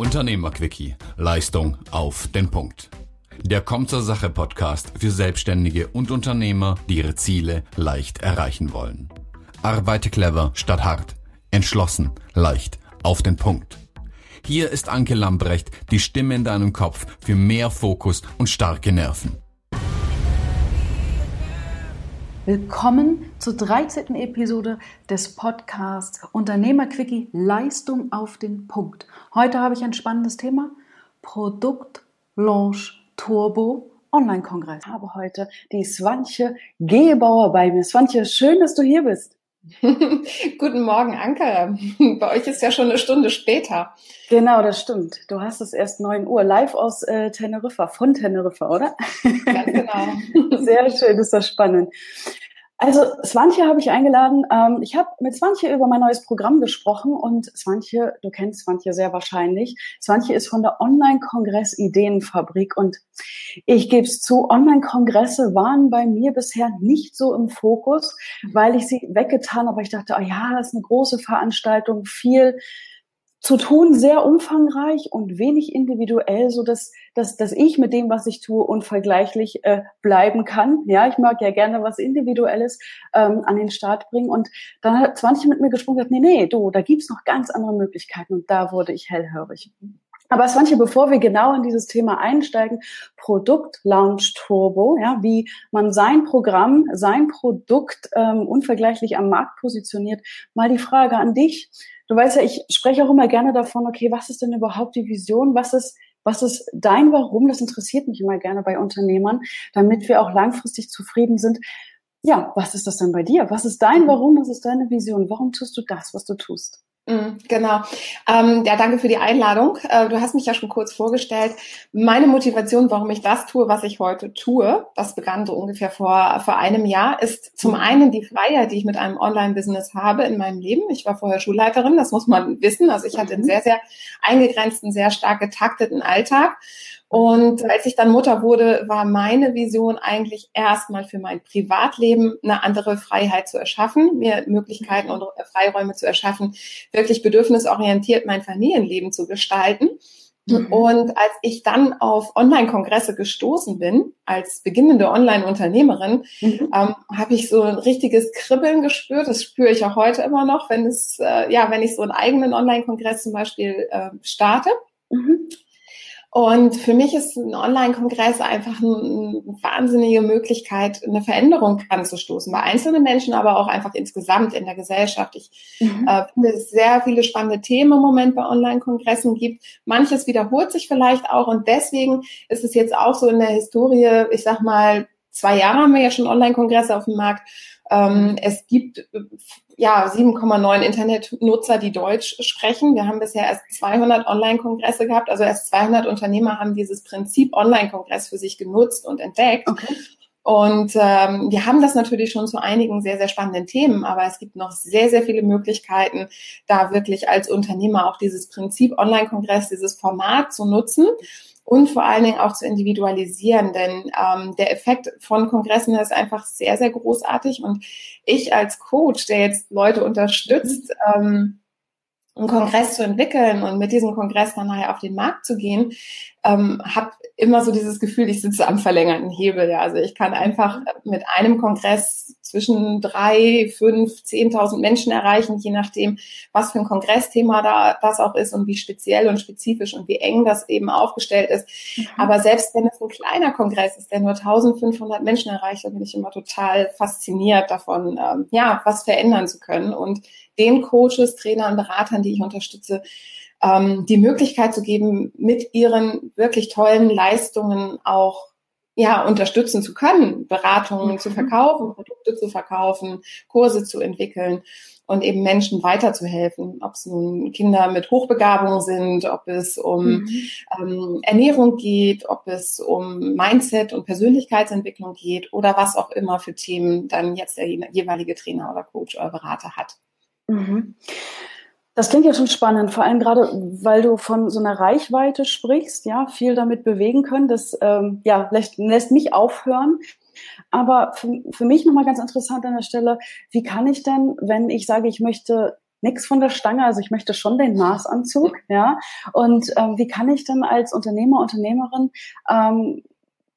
Unternehmerquickie. Leistung auf den Punkt. Der Kommt zur Sache Podcast für Selbstständige und Unternehmer, die ihre Ziele leicht erreichen wollen. Arbeite clever statt hart. Entschlossen, leicht, auf den Punkt. Hier ist Anke Lambrecht, die Stimme in deinem Kopf für mehr Fokus und starke Nerven. Willkommen zur 13. Episode des Podcasts Unternehmerquickie Leistung auf den Punkt. Heute habe ich ein spannendes Thema. Produkt Launch Turbo Online-Kongress. Ich habe heute die Swantje Gebauer bei mir. Swantje, schön, dass du hier bist. Guten Morgen, Anke. Bei euch ist ja schon eine Stunde später. Genau, das stimmt. Du hast es erst 9 Uhr, live aus äh, Teneriffa, von Teneriffa, oder? Ganz genau. Sehr schön, ist das spannend. Also Swantje habe ich eingeladen. Ähm, ich habe mit Swantje über mein neues Programm gesprochen und Swantje, du kennst Swantje sehr wahrscheinlich. Swantje ist von der Online-Kongress Ideenfabrik und ich gebe es zu, Online-Kongresse waren bei mir bisher nicht so im Fokus, weil ich sie weggetan habe. Ich dachte, oh ja, das ist eine große Veranstaltung, viel zu tun, sehr umfangreich und wenig individuell, so dass, dass, dass ich mit dem, was ich tue, unvergleichlich äh, bleiben kann. Ja, ich mag ja gerne was Individuelles ähm, an den Start bringen. Und dann hat 20 mit mir gesprochen gesagt, nee, nee, du, da gibt's noch ganz andere Möglichkeiten. Und da wurde ich hellhörig. Aber Swantje, bevor wir genau in dieses Thema einsteigen, Produkt Launch Turbo, ja, wie man sein Programm, sein Produkt ähm, unvergleichlich am Markt positioniert, mal die Frage an dich du weißt ja, ich spreche auch immer gerne davon, okay, was ist denn überhaupt die Vision? Was ist, was ist dein Warum? Das interessiert mich immer gerne bei Unternehmern, damit wir auch langfristig zufrieden sind. Ja, was ist das denn bei dir? Was ist dein Warum? Was ist deine Vision? Warum tust du das, was du tust? Mm, genau. Ähm, ja, danke für die Einladung. Äh, du hast mich ja schon kurz vorgestellt. Meine Motivation, warum ich das tue, was ich heute tue, das begann so ungefähr vor, vor einem Jahr, ist zum einen die Freiheit, die ich mit einem Online-Business habe in meinem Leben. Ich war vorher Schulleiterin, das muss man wissen. Also ich hatte einen mhm. sehr, sehr eingegrenzten, sehr stark getakteten Alltag. Und als ich dann Mutter wurde, war meine Vision eigentlich erstmal für mein Privatleben eine andere Freiheit zu erschaffen, mir Möglichkeiten und Freiräume zu erschaffen, wirklich bedürfnisorientiert mein Familienleben zu gestalten. Mhm. Und als ich dann auf Online-Kongresse gestoßen bin, als beginnende Online-Unternehmerin, mhm. ähm, habe ich so ein richtiges Kribbeln gespürt. Das spüre ich auch heute immer noch, wenn es, äh, ja, wenn ich so einen eigenen Online-Kongress zum Beispiel äh, starte. Mhm. Und für mich ist ein Online-Kongress einfach eine wahnsinnige Möglichkeit, eine Veränderung anzustoßen. Bei einzelnen Menschen, aber auch einfach insgesamt in der Gesellschaft. Ich mhm. äh, finde es sehr viele spannende Themen im Moment bei Online-Kongressen gibt. Manches wiederholt sich vielleicht auch. Und deswegen ist es jetzt auch so in der Historie, ich sag mal, zwei Jahre haben wir ja schon Online-Kongresse auf dem Markt. Ähm, es gibt ja 7,9 Internetnutzer, die Deutsch sprechen. Wir haben bisher erst 200 Online-Kongresse gehabt. Also erst 200 Unternehmer haben dieses Prinzip Online-Kongress für sich genutzt und entdeckt. Okay. Und ähm, wir haben das natürlich schon zu einigen sehr, sehr spannenden Themen, aber es gibt noch sehr, sehr viele Möglichkeiten, da wirklich als Unternehmer auch dieses Prinzip Online-Kongress, dieses Format zu nutzen und vor allen Dingen auch zu individualisieren, denn ähm, der Effekt von Kongressen ist einfach sehr, sehr großartig und ich als Coach, der jetzt Leute unterstützt, ähm, einen Kongress zu entwickeln und mit diesem Kongress dann nachher auf den Markt zu gehen, ähm, habe immer so dieses Gefühl, ich sitze am verlängerten Hebel. Ja. Also ich kann einfach mit einem Kongress zwischen drei, fünf, zehntausend Menschen erreichen, je nachdem, was für ein Kongressthema da das auch ist und wie speziell und spezifisch und wie eng das eben aufgestellt ist. Mhm. Aber selbst wenn es ein kleiner Kongress ist, der nur 1500 Menschen erreicht, dann bin ich immer total fasziniert davon, ähm, ja, was verändern zu können und den Coaches, Trainern, Beratern, die ich unterstütze, ähm, die Möglichkeit zu geben, mit ihren wirklich tollen Leistungen auch ja, unterstützen zu können, Beratungen mhm. zu verkaufen, Produkte zu verkaufen, Kurse zu entwickeln und eben Menschen weiterzuhelfen, ob es nun Kinder mit Hochbegabung sind, ob es um mhm. ähm, Ernährung geht, ob es um Mindset und Persönlichkeitsentwicklung geht oder was auch immer für Themen dann jetzt der jeweilige Trainer oder Coach oder Berater hat. Mhm. Das klingt ja schon spannend, vor allem gerade, weil du von so einer Reichweite sprichst, ja, viel damit bewegen können. Das ähm, ja, lässt, lässt mich aufhören. Aber für, für mich nochmal ganz interessant an der Stelle, wie kann ich denn, wenn ich sage, ich möchte nichts von der Stange, also ich möchte schon den Maßanzug, ja. Und ähm, wie kann ich dann als Unternehmer, Unternehmerin ähm,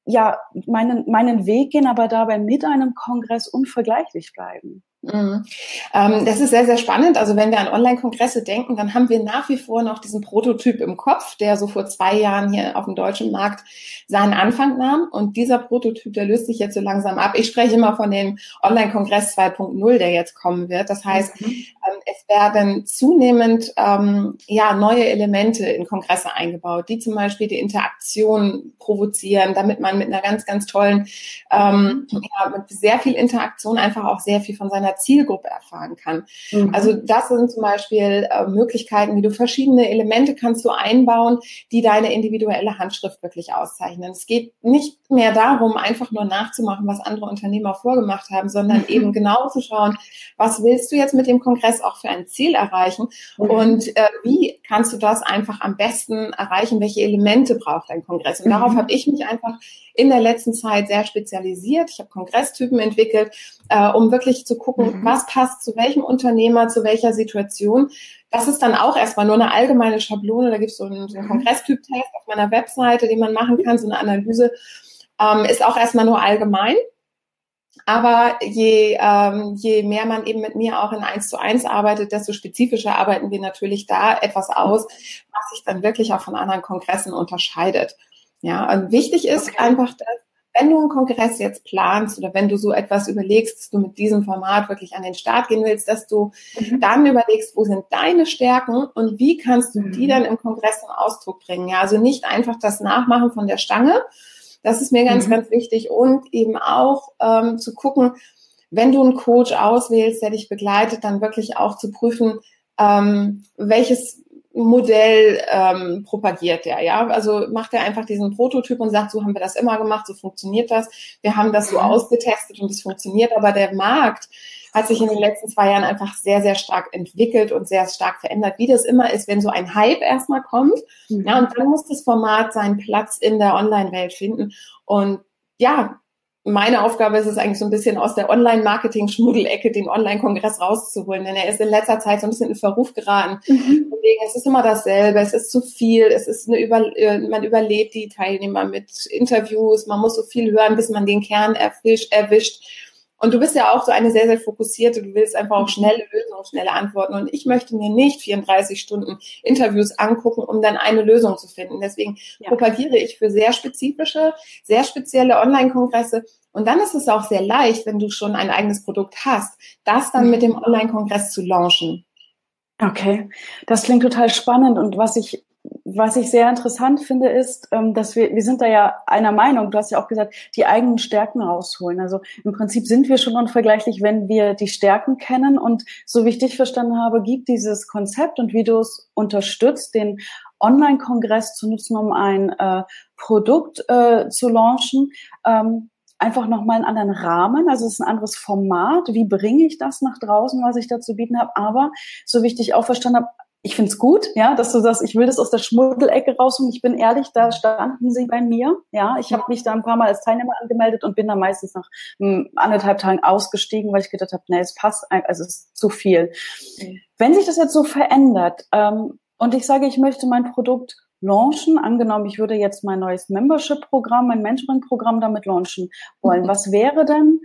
ja meinen meinen Weg gehen, aber dabei mit einem Kongress unvergleichlich bleiben? Mhm. Ähm, das ist sehr, sehr spannend. Also wenn wir an Online-Kongresse denken, dann haben wir nach wie vor noch diesen Prototyp im Kopf, der so vor zwei Jahren hier auf dem deutschen Markt seinen Anfang nahm. Und dieser Prototyp, der löst sich jetzt so langsam ab. Ich spreche immer von dem Online-Kongress 2.0, der jetzt kommen wird. Das heißt, mhm. ähm, es werden zunehmend ähm, ja, neue Elemente in Kongresse eingebaut, die zum Beispiel die Interaktion provozieren, damit man mit einer ganz, ganz tollen, ähm, ja, mit sehr viel Interaktion einfach auch sehr viel von seiner Zielgruppe erfahren kann. Mhm. Also das sind zum Beispiel äh, Möglichkeiten, wie du verschiedene Elemente kannst du einbauen, die deine individuelle Handschrift wirklich auszeichnen. Es geht nicht mehr darum, einfach nur nachzumachen, was andere Unternehmer vorgemacht haben, sondern mhm. eben genau zu schauen, was willst du jetzt mit dem Kongress auch für ein Ziel erreichen mhm. und äh, wie kannst du das einfach am besten erreichen, welche Elemente braucht dein Kongress. Und darauf mhm. habe ich mich einfach in der letzten Zeit sehr spezialisiert. Ich habe Kongresstypen entwickelt, äh, um wirklich zu gucken, mhm. was passt zu welchem Unternehmer, zu welcher Situation. Das ist dann auch erstmal nur eine allgemeine Schablone. Da gibt es so einen, so einen mhm. Kongresstyp-Test auf meiner Webseite, den man machen kann, so eine Analyse. Ähm, ist auch erstmal nur allgemein. Aber je, ähm, je mehr man eben mit mir auch in eins zu eins arbeitet, desto spezifischer arbeiten wir natürlich da etwas aus, was sich dann wirklich auch von anderen Kongressen unterscheidet. Ja, und wichtig ist okay. einfach, dass wenn du einen Kongress jetzt planst oder wenn du so etwas überlegst, dass du mit diesem Format wirklich an den Start gehen willst, dass du mhm. dann überlegst, wo sind deine Stärken und wie kannst du mhm. die dann im Kongress zum Ausdruck bringen. Ja, also nicht einfach das Nachmachen von der Stange. Das ist mir ganz, mhm. ganz wichtig und eben auch ähm, zu gucken, wenn du einen Coach auswählst, der dich begleitet, dann wirklich auch zu prüfen, ähm, welches Modell ähm, propagiert der, ja. Also macht er einfach diesen Prototyp und sagt, so haben wir das immer gemacht, so funktioniert das. Wir haben das so mhm. ausgetestet und es funktioniert, aber der Markt hat sich in den letzten zwei Jahren einfach sehr, sehr stark entwickelt und sehr stark verändert, wie das immer ist, wenn so ein Hype erstmal kommt. Mhm. Ja, und dann muss das Format seinen Platz in der Online-Welt finden. Und ja, meine Aufgabe ist es eigentlich so ein bisschen aus der Online-Marketing-Schmuddelecke den Online-Kongress rauszuholen, denn er ist in letzter Zeit so ein bisschen in Verruf geraten. Mhm. Deswegen, es ist immer dasselbe, es ist zu viel, es ist eine Über äh, man überlebt die Teilnehmer mit Interviews, man muss so viel hören, bis man den Kern erwischt. erwischt. Und du bist ja auch so eine sehr, sehr fokussierte, du willst einfach auch schnelle Lösungen, schnelle Antworten. Und ich möchte mir nicht 34 Stunden Interviews angucken, um dann eine Lösung zu finden. Deswegen ja. propagiere ich für sehr spezifische, sehr spezielle Online-Kongresse. Und dann ist es auch sehr leicht, wenn du schon ein eigenes Produkt hast, das dann mit dem Online-Kongress zu launchen. Okay, das klingt total spannend. Und was ich was ich sehr interessant finde, ist, ähm, dass wir, wir sind da ja einer Meinung, du hast ja auch gesagt, die eigenen Stärken rausholen. Also im Prinzip sind wir schon unvergleichlich, wenn wir die Stärken kennen. Und so wie ich dich verstanden habe, gibt dieses Konzept und wie du es unterstützt, den Online-Kongress zu nutzen, um ein äh, Produkt äh, zu launchen, ähm, einfach nochmal einen anderen Rahmen, also es ist ein anderes Format. Wie bringe ich das nach draußen, was ich da zu bieten habe? Aber so wie ich dich auch verstanden habe, ich finde es gut, ja, dass du sagst, ich will das aus der Schmuddelecke rausholen. Ich bin ehrlich, da standen sie bei mir. Ja, ich habe mich da ein paar Mal als Teilnehmer angemeldet und bin dann meistens nach m, anderthalb Tagen ausgestiegen, weil ich gedacht habe, nee, es passt, also es ist zu viel. Mhm. Wenn sich das jetzt so verändert ähm, und ich sage, ich möchte mein Produkt launchen, angenommen, ich würde jetzt mein neues Membership-Programm, mein Mentoring-Programm damit launchen wollen, mhm. was wäre denn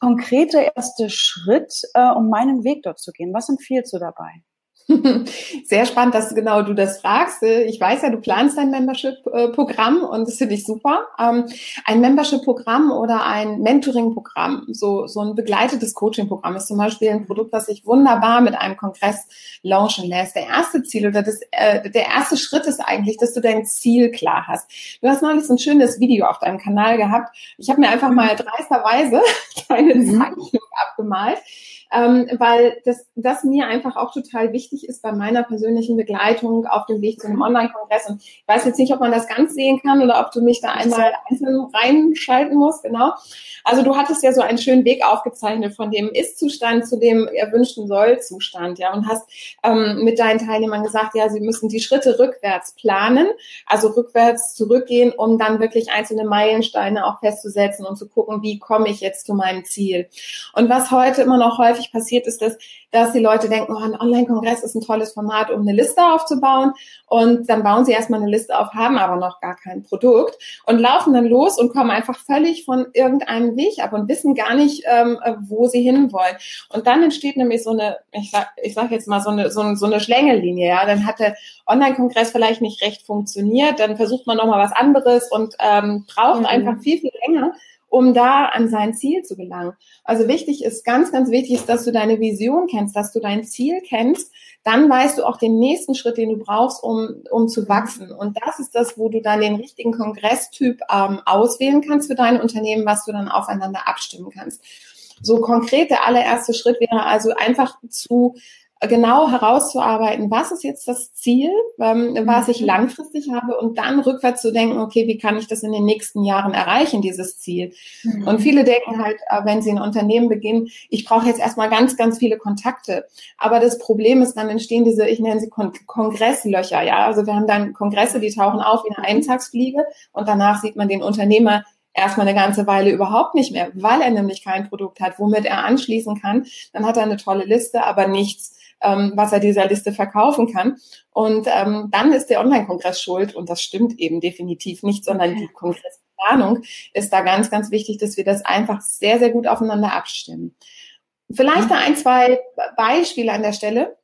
konkrete erste Schritt, äh, um meinen Weg dort zu gehen? Was empfiehlst du dabei? Sehr spannend, dass genau du das fragst. Ich weiß ja, du planst ein Membership-Programm und das finde ich super. Ähm, ein Membership-Programm oder ein Mentoring-Programm, so, so ein begleitetes Coaching-Programm ist zum Beispiel ein Produkt, das sich wunderbar mit einem Kongress launchen lässt. Der erste Ziel oder das, äh, der erste Schritt ist eigentlich, dass du dein Ziel klar hast. Du hast neulich so ein schönes Video auf deinem Kanal gehabt. Ich habe mir einfach mal dreisterweise deine mhm. Zeichnung abgemalt ähm, weil das, das mir einfach auch total wichtig ist bei meiner persönlichen Begleitung auf dem Weg zu einem Online-Kongress. Und ich weiß jetzt nicht, ob man das ganz sehen kann oder ob du mich da einmal einzeln reinschalten musst, genau. Also du hattest ja so einen schönen Weg aufgezeichnet von dem Ist-Zustand zu dem erwünschten Soll-Zustand, ja, und hast ähm, mit deinen Teilnehmern gesagt, ja, sie müssen die Schritte rückwärts planen, also rückwärts zurückgehen, um dann wirklich einzelne Meilensteine auch festzusetzen und zu gucken, wie komme ich jetzt zu meinem Ziel. Und was heute immer noch häufig häufig passiert, ist das, dass die Leute denken, oh, ein Online-Kongress ist ein tolles Format, um eine Liste aufzubauen. Und dann bauen sie erstmal eine Liste auf, haben aber noch gar kein Produkt und laufen dann los und kommen einfach völlig von irgendeinem Weg ab und wissen gar nicht, ähm, wo sie hinwollen. Und dann entsteht nämlich so eine, ich sag, ich sag jetzt mal so eine, so eine, so eine Schlängellinie, ja. Dann hat der Online-Kongress vielleicht nicht recht funktioniert, dann versucht man nochmal was anderes und ähm, braucht mhm. einfach viel, viel länger um da an sein Ziel zu gelangen. Also wichtig ist, ganz, ganz wichtig ist, dass du deine Vision kennst, dass du dein Ziel kennst. Dann weißt du auch den nächsten Schritt, den du brauchst, um, um zu wachsen. Und das ist das, wo du dann den richtigen Kongresstyp ähm, auswählen kannst für dein Unternehmen, was du dann aufeinander abstimmen kannst. So konkret der allererste Schritt wäre also einfach zu genau herauszuarbeiten, was ist jetzt das Ziel, ähm, was ich mhm. langfristig habe und dann rückwärts zu denken, okay, wie kann ich das in den nächsten Jahren erreichen, dieses Ziel? Mhm. Und viele denken halt, äh, wenn sie ein Unternehmen beginnen, ich brauche jetzt erstmal ganz, ganz viele Kontakte. Aber das Problem ist, dann entstehen diese, ich nenne sie Kon Kongresslöcher, ja. Also wir haben dann Kongresse, die tauchen auf wie eine Eintagsfliege und danach sieht man den Unternehmer erstmal eine ganze Weile überhaupt nicht mehr, weil er nämlich kein Produkt hat, womit er anschließen kann. Dann hat er eine tolle Liste, aber nichts, ähm, was er dieser Liste verkaufen kann. Und ähm, dann ist der Online-Kongress schuld und das stimmt eben definitiv nicht, sondern die Kongressplanung ist da ganz, ganz wichtig, dass wir das einfach sehr, sehr gut aufeinander abstimmen. Vielleicht da ein, zwei Beispiele an der Stelle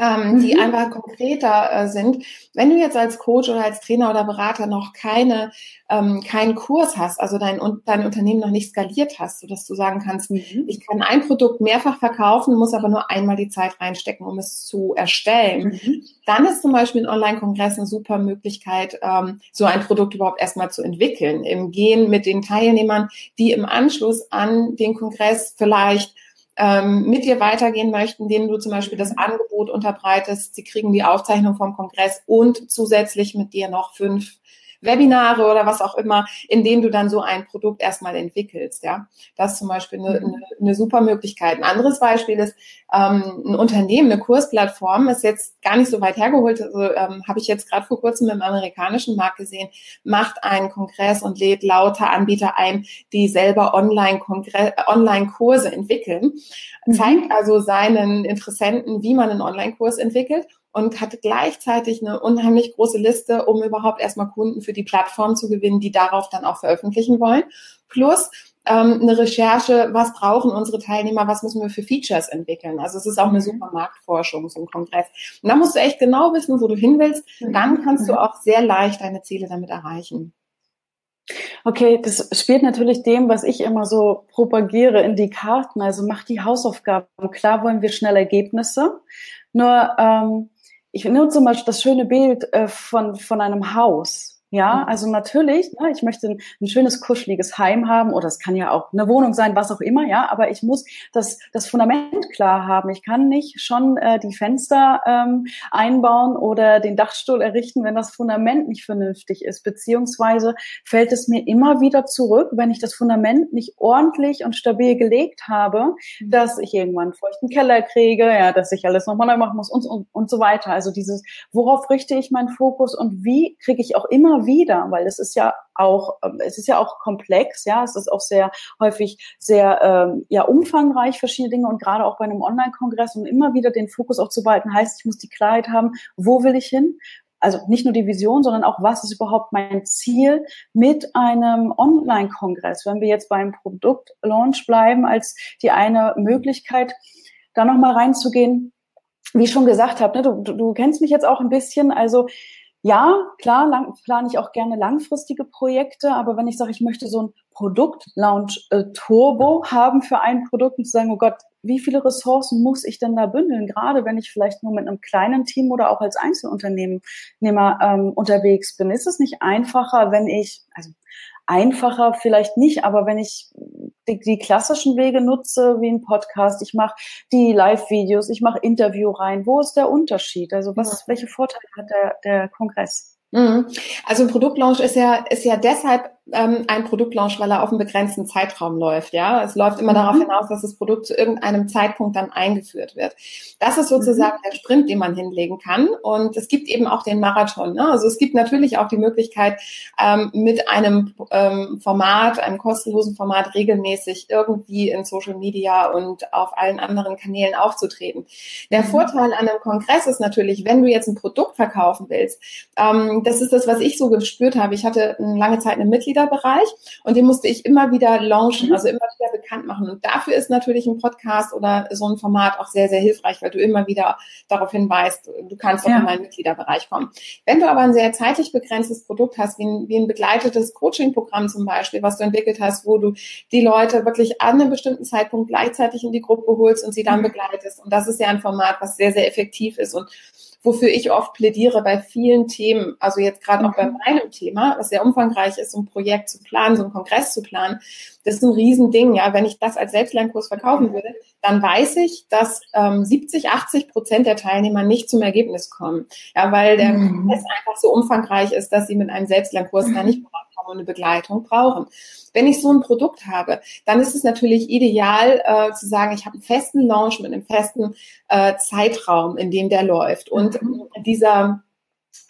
ähm, die mhm. einfach konkreter äh, sind. Wenn du jetzt als Coach oder als Trainer oder Berater noch keine, ähm, keinen Kurs hast, also dein, dein Unternehmen noch nicht skaliert hast, sodass du sagen kannst, mhm. ich kann ein Produkt mehrfach verkaufen, muss aber nur einmal die Zeit reinstecken, um es zu erstellen, mhm. dann ist zum Beispiel ein Online-Kongress eine super Möglichkeit, ähm, so ein Produkt überhaupt erstmal zu entwickeln, im Gehen mit den Teilnehmern, die im Anschluss an den Kongress vielleicht ähm, mit dir weitergehen möchten, denen du zum Beispiel das Angebot unterbreitest. Sie kriegen die Aufzeichnung vom Kongress und zusätzlich mit dir noch fünf Webinare oder was auch immer, in denen du dann so ein Produkt erstmal entwickelst. Ja, das ist zum Beispiel eine, mhm. eine, eine super Möglichkeit. Ein anderes Beispiel ist ähm, ein Unternehmen, eine Kursplattform, ist jetzt gar nicht so weit hergeholt. Also ähm, habe ich jetzt gerade vor kurzem im amerikanischen Markt gesehen, macht einen Kongress und lädt lauter Anbieter ein, die selber Online-Kurse Online entwickeln, mhm. zeigt also seinen Interessenten, wie man einen Online-Kurs entwickelt und hatte gleichzeitig eine unheimlich große Liste, um überhaupt erstmal Kunden für die Plattform zu gewinnen, die darauf dann auch veröffentlichen wollen. Plus ähm, eine Recherche, was brauchen unsere Teilnehmer, was müssen wir für Features entwickeln. Also es ist auch eine mhm. super Marktforschung, so ein Kongress. Und da musst du echt genau wissen, wo du hin willst. Dann kannst du auch sehr leicht deine Ziele damit erreichen. Okay, das spielt natürlich dem, was ich immer so propagiere, in die Karten. Also mach die Hausaufgaben. Klar wollen wir schnell Ergebnisse, nur ähm, ich nehme zum Beispiel das schöne Bild äh, von, von einem Haus. Ja, also natürlich, ne, ich möchte ein, ein, schönes, kuscheliges Heim haben oder es kann ja auch eine Wohnung sein, was auch immer, ja, aber ich muss das, das Fundament klar haben. Ich kann nicht schon äh, die Fenster ähm, einbauen oder den Dachstuhl errichten, wenn das Fundament nicht vernünftig ist, beziehungsweise fällt es mir immer wieder zurück, wenn ich das Fundament nicht ordentlich und stabil gelegt habe, mhm. dass ich irgendwann einen feuchten Keller kriege, ja, dass ich alles nochmal neu machen muss und, und, und so weiter. Also dieses, worauf richte ich meinen Fokus und wie kriege ich auch immer wieder, weil es ist ja auch, ähm, es ist ja auch komplex, ja, es ist auch sehr häufig sehr ähm, ja umfangreich verschiedene Dinge und gerade auch bei einem Online-Kongress um immer wieder den Fokus auch zu behalten, heißt, ich muss die Klarheit haben, wo will ich hin? Also nicht nur die Vision, sondern auch, was ist überhaupt mein Ziel mit einem Online-Kongress? Wenn wir jetzt beim Produktlaunch bleiben, als die eine Möglichkeit, da nochmal reinzugehen, wie ich schon gesagt habe, ne, du, du, du kennst mich jetzt auch ein bisschen, also ja, klar, lang, plane ich auch gerne langfristige Projekte, aber wenn ich sage, ich möchte so ein Produkt-Launch-Turbo äh, haben für ein Produkt und zu sagen, oh Gott, wie viele Ressourcen muss ich denn da bündeln, gerade wenn ich vielleicht nur mit einem kleinen Team oder auch als Einzelunternehmer ähm, unterwegs bin? Ist es nicht einfacher, wenn ich, also einfacher vielleicht nicht, aber wenn ich die, die klassischen Wege nutze, wie ein Podcast, ich mache die Live-Videos, ich mache Interview rein. Wo ist der Unterschied? Also was, ja. welche Vorteile hat der, der Kongress? Mhm. Also ein Produktlaunch ist ja, ist ja deshalb ähm, ein Produktlaunch, weil er auf einen begrenzten Zeitraum läuft. Ja, es läuft immer mhm. darauf hinaus, dass das Produkt zu irgendeinem Zeitpunkt dann eingeführt wird. Das ist sozusagen mhm. der Sprint, den man hinlegen kann. Und es gibt eben auch den Marathon. Ne? Also es gibt natürlich auch die Möglichkeit, ähm, mit einem ähm, Format, einem kostenlosen Format regelmäßig irgendwie in Social Media und auf allen anderen Kanälen aufzutreten. Der mhm. Vorteil an einem Kongress ist natürlich, wenn du jetzt ein Produkt verkaufen willst, ähm, das ist das, was ich so gespürt habe. Ich hatte lange Zeit einen Mitgliederbereich und den musste ich immer wieder launchen, mhm. also immer wieder bekannt machen. Und dafür ist natürlich ein Podcast oder so ein Format auch sehr, sehr hilfreich, weil du immer wieder darauf hinweist, du kannst auch ja. in meinen Mitgliederbereich kommen. Wenn du aber ein sehr zeitlich begrenztes Produkt hast, wie ein, wie ein begleitetes Coaching-Programm zum Beispiel, was du entwickelt hast, wo du die Leute wirklich an einem bestimmten Zeitpunkt gleichzeitig in die Gruppe holst und sie dann mhm. begleitest. Und das ist ja ein Format, was sehr, sehr effektiv ist und wofür ich oft plädiere bei vielen Themen, also jetzt gerade auch bei mhm. meinem Thema, was sehr umfangreich ist, so ein Projekt zu planen, so ein Kongress zu planen, das ist ein Riesending. Ja, wenn ich das als Selbstlernkurs verkaufen würde, dann weiß ich, dass ähm, 70, 80 Prozent der Teilnehmer nicht zum Ergebnis kommen. Ja, weil der mhm. Kongress einfach so umfangreich ist, dass sie mit einem Selbstlernkurs mhm. da nicht vorankommen und eine Begleitung brauchen. Wenn ich so ein Produkt habe, dann ist es natürlich ideal äh, zu sagen, ich habe einen festen Launch mit einem festen äh, Zeitraum, in dem der läuft. Und mhm. dieser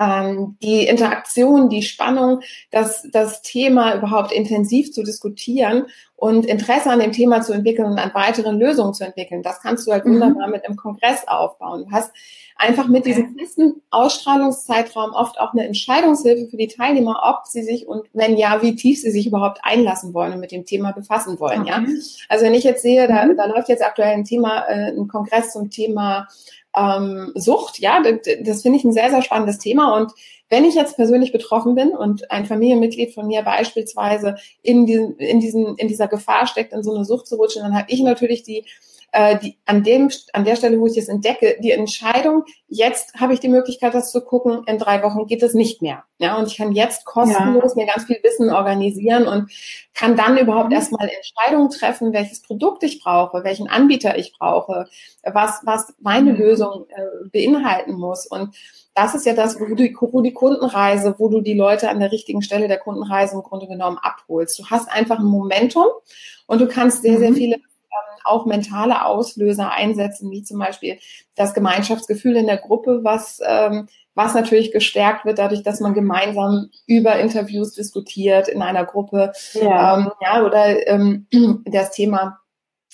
ähm, die Interaktion, die Spannung, das, das Thema überhaupt intensiv zu diskutieren und Interesse an dem Thema zu entwickeln und an weiteren Lösungen zu entwickeln. Das kannst du halt mhm. wunderbar mit einem Kongress aufbauen. Du hast einfach mit diesem festen Ausstrahlungszeitraum oft auch eine Entscheidungshilfe für die Teilnehmer, ob sie sich und wenn ja, wie tief sie sich überhaupt einlassen wollen und mit dem Thema befassen wollen. Okay. Ja, also wenn ich jetzt sehe, da, mhm. da läuft jetzt aktuell ein Thema, äh, ein Kongress zum Thema ähm, Sucht, ja, das, finde ich ein sehr, sehr spannendes Thema. Und wenn ich jetzt persönlich betroffen bin und ein Familienmitglied von mir beispielsweise in, diesen, in, diesen, in dieser Gefahr steckt, in so eine Sucht zu rutschen, dann habe ich natürlich die äh, die, an, dem, an der Stelle, wo ich es entdecke, die Entscheidung, jetzt habe ich die Möglichkeit, das zu gucken, in drei Wochen geht es nicht mehr. Ja, und ich kann jetzt kostenlos ja. mir ganz viel Wissen organisieren und kann dann überhaupt mhm. erstmal Entscheidungen treffen, welches Produkt ich brauche, welchen Anbieter ich brauche, was, was meine mhm. Lösung äh, beinhalten muss. Und das ist ja das, wo du, wo die Kundenreise, wo du die Leute an der richtigen Stelle der Kundenreise im Grunde genommen abholst. Du hast einfach ein Momentum und du kannst sehr, sehr mhm. viele auch mentale Auslöser einsetzen, wie zum Beispiel das Gemeinschaftsgefühl in der Gruppe, was, ähm, was natürlich gestärkt wird dadurch, dass man gemeinsam über Interviews diskutiert in einer Gruppe. Ja, ähm, ja oder ähm, das Thema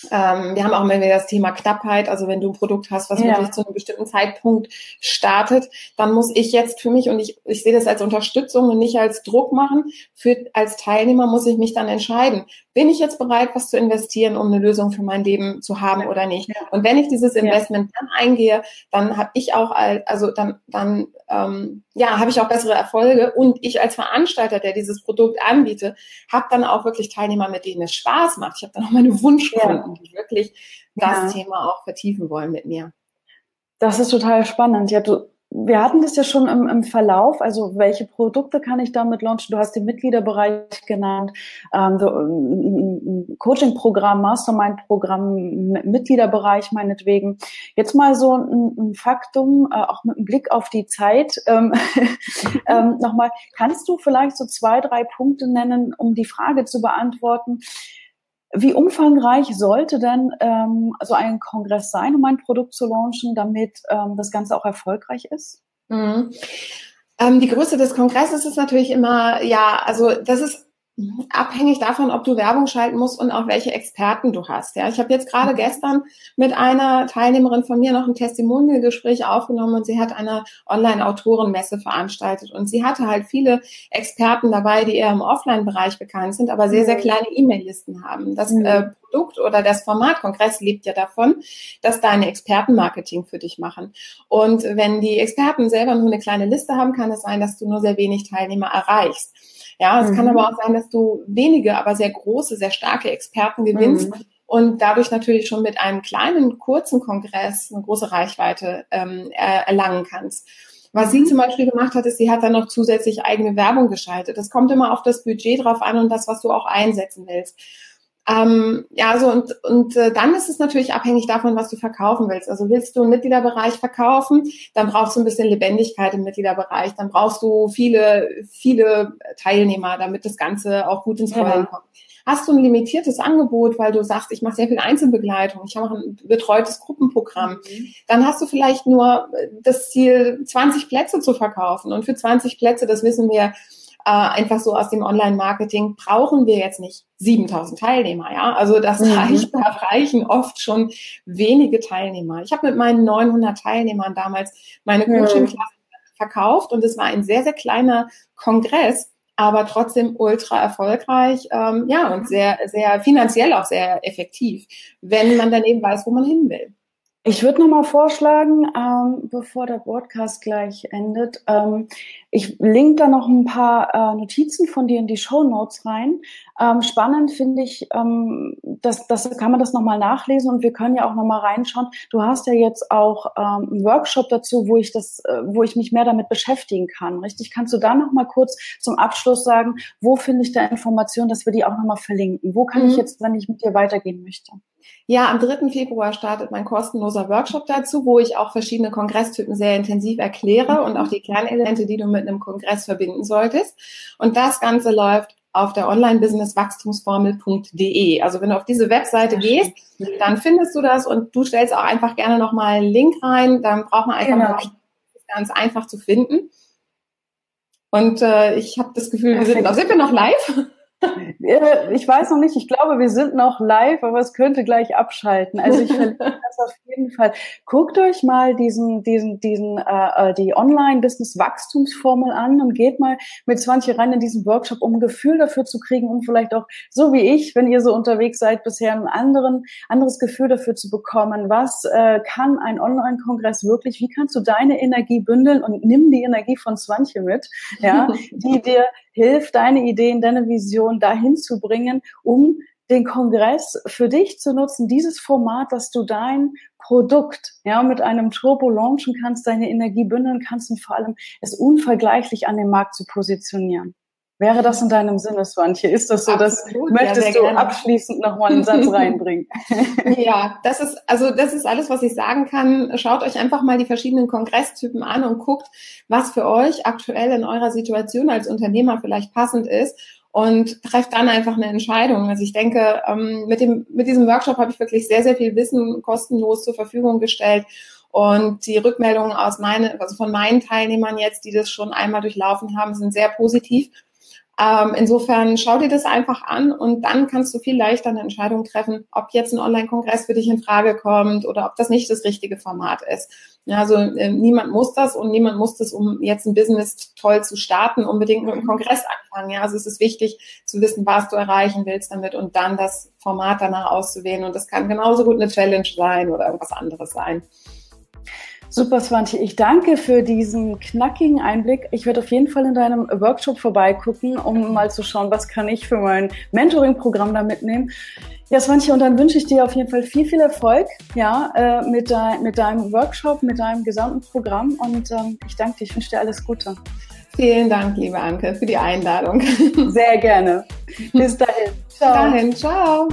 ähm, wir haben auch immer wieder das Thema Knappheit. Also wenn du ein Produkt hast, was ja. wirklich zu einem bestimmten Zeitpunkt startet, dann muss ich jetzt für mich, und ich, ich sehe das als Unterstützung und nicht als Druck machen, für, als Teilnehmer muss ich mich dann entscheiden, bin ich jetzt bereit, was zu investieren, um eine Lösung für mein Leben zu haben oder nicht. Ja. Und wenn ich dieses Investment dann eingehe, dann habe ich auch, also dann, dann ähm, ja, habe ich auch bessere Erfolge. Und ich als Veranstalter, der dieses Produkt anbiete, habe dann auch wirklich Teilnehmer, mit denen es Spaß macht. Ich habe dann auch meine Wunschkunden, ja. die wirklich das ja. Thema auch vertiefen wollen mit mir. Das ist total spannend. Ja, du, wir hatten das ja schon im, im, Verlauf, also welche Produkte kann ich damit launchen? Du hast den Mitgliederbereich genannt, ähm, so, ein Coaching-Programm, Mastermind-Programm, Mitgliederbereich meinetwegen. Jetzt mal so ein, ein Faktum, äh, auch mit einem Blick auf die Zeit. Ähm, ähm, Nochmal, kannst du vielleicht so zwei, drei Punkte nennen, um die Frage zu beantworten? Wie umfangreich sollte denn ähm, so ein Kongress sein, um ein Produkt zu launchen, damit ähm, das Ganze auch erfolgreich ist? Mhm. Ähm, die Größe des Kongresses ist natürlich immer, ja, also das ist abhängig davon, ob du Werbung schalten musst und auch welche Experten du hast. Ja, ich habe jetzt gerade mhm. gestern mit einer Teilnehmerin von mir noch ein Testimonial-Gespräch aufgenommen und sie hat eine Online-Autorenmesse veranstaltet und sie hatte halt viele Experten dabei, die eher im Offline-Bereich bekannt sind, aber sehr, sehr mhm. kleine E-Mail-Listen haben. Das mhm. äh, Produkt oder das Format Kongress lebt ja davon, dass deine Expertenmarketing für dich machen. Und wenn die Experten selber nur eine kleine Liste haben, kann es sein, dass du nur sehr wenig Teilnehmer erreichst. Ja, es mhm. kann aber auch sein, dass du wenige, aber sehr große, sehr starke Experten gewinnst. Mhm. Und dadurch natürlich schon mit einem kleinen, kurzen Kongress eine große Reichweite ähm, erlangen kannst. Was sie mhm. zum Beispiel gemacht hat, ist, sie hat dann noch zusätzlich eigene Werbung geschaltet. Das kommt immer auf das Budget drauf an und das, was du auch einsetzen willst. Ähm, ja, so und, und äh, dann ist es natürlich abhängig davon, was du verkaufen willst. Also willst du einen Mitgliederbereich verkaufen, dann brauchst du ein bisschen Lebendigkeit im Mitgliederbereich, dann brauchst du viele, viele Teilnehmer, damit das Ganze auch gut ins Rollen ja. kommt. Hast du ein limitiertes Angebot, weil du sagst, ich mache sehr viel Einzelbegleitung, ich mache ein betreutes Gruppenprogramm, mhm. dann hast du vielleicht nur das Ziel, 20 Plätze zu verkaufen. Und für 20 Plätze, das wissen wir, äh, einfach so aus dem Online-Marketing brauchen wir jetzt nicht 7000 Teilnehmer, ja. Also das mhm. reicht, da reichen oft schon wenige Teilnehmer. Ich habe mit meinen 900 Teilnehmern damals meine Coaching-Klasse mhm. verkauft und es war ein sehr, sehr kleiner Kongress, aber trotzdem ultra erfolgreich, ähm, ja, und sehr, sehr finanziell auch sehr effektiv, wenn man dann eben weiß, wo man hin will. Ich würde nochmal vorschlagen, ähm, bevor der Podcast gleich endet, ähm, ich link da noch ein paar äh, Notizen von dir in die Show Notes rein. Ähm, spannend finde ich, ähm, das, das kann man das nochmal nachlesen und wir können ja auch nochmal reinschauen. Du hast ja jetzt auch ähm, einen Workshop dazu, wo ich das, äh, wo ich mich mehr damit beschäftigen kann. Richtig? Kannst du da nochmal kurz zum Abschluss sagen, wo finde ich da Informationen, dass wir die auch nochmal verlinken? Wo kann mhm. ich jetzt, wenn ich mit dir weitergehen möchte? Ja, am 3. Februar startet mein kostenloser Workshop dazu, wo ich auch verschiedene Kongresstypen sehr intensiv erkläre und auch die Kernelemente, die du mit einem Kongress verbinden solltest. Und das Ganze läuft auf der Online-Business-Wachstumsformel.de. Also wenn du auf diese Webseite gehst, dann findest du das und du stellst auch einfach gerne nochmal einen Link rein. Dann braucht man einfach genau. ganz einfach zu finden. Und äh, ich habe das Gefühl, wir sind, sind wir noch live? Ich weiß noch nicht, ich glaube, wir sind noch live, aber es könnte gleich abschalten. Also ich verlinke das auf jeden Fall. Guckt euch mal diesen, diesen, diesen, äh, äh die Online-Business-Wachstumsformel an und geht mal mit 20 rein in diesen Workshop, um ein Gefühl dafür zu kriegen, um vielleicht auch, so wie ich, wenn ihr so unterwegs seid, bisher ein anderen, anderes Gefühl dafür zu bekommen. Was äh, kann ein Online-Kongress wirklich? Wie kannst du deine Energie bündeln und nimm die Energie von Swantje mit, ja, die dir hilft, deine Ideen, deine Vision dahin zu bringen, um den Kongress für dich zu nutzen, dieses Format, dass du dein Produkt ja mit einem Turbo launchen kannst, deine Energie bündeln kannst und vor allem es unvergleichlich an den Markt zu positionieren. Wäre das in deinem Sinne, Swantje? Ist das so, dass möchtest ja, du gerne. abschließend nochmal einen Satz reinbringen? ja, das ist, also das ist alles, was ich sagen kann. Schaut euch einfach mal die verschiedenen Kongresstypen an und guckt, was für euch aktuell in eurer Situation als Unternehmer vielleicht passend ist und trefft dann einfach eine Entscheidung. Also ich denke, ähm, mit dem, mit diesem Workshop habe ich wirklich sehr, sehr viel Wissen kostenlos zur Verfügung gestellt. Und die Rückmeldungen aus meine, also von meinen Teilnehmern jetzt, die das schon einmal durchlaufen haben, sind sehr positiv. Ähm, insofern schau dir das einfach an und dann kannst du viel leichter eine Entscheidung treffen, ob jetzt ein Online-Kongress für dich in Frage kommt oder ob das nicht das richtige Format ist. Ja, also äh, niemand muss das und niemand muss das, um jetzt ein Business toll zu starten, unbedingt mit einem Kongress anfangen. Ja, also es ist wichtig zu wissen, was du erreichen willst damit und dann das Format danach auszuwählen. Und das kann genauso gut eine Challenge sein oder irgendwas anderes sein. Super, Swantje. Ich danke für diesen knackigen Einblick. Ich werde auf jeden Fall in deinem Workshop vorbeigucken, um mal zu schauen, was kann ich für mein Mentoring-Programm da mitnehmen. Ja, Swantje, und dann wünsche ich dir auf jeden Fall viel, viel Erfolg, ja, äh, mit, de mit deinem Workshop, mit deinem gesamten Programm. Und ähm, ich danke dir, ich wünsche dir alles Gute. Vielen Dank, liebe Anke, für die Einladung. Sehr gerne. Bis dahin. Ciao. Bis dahin. Ciao.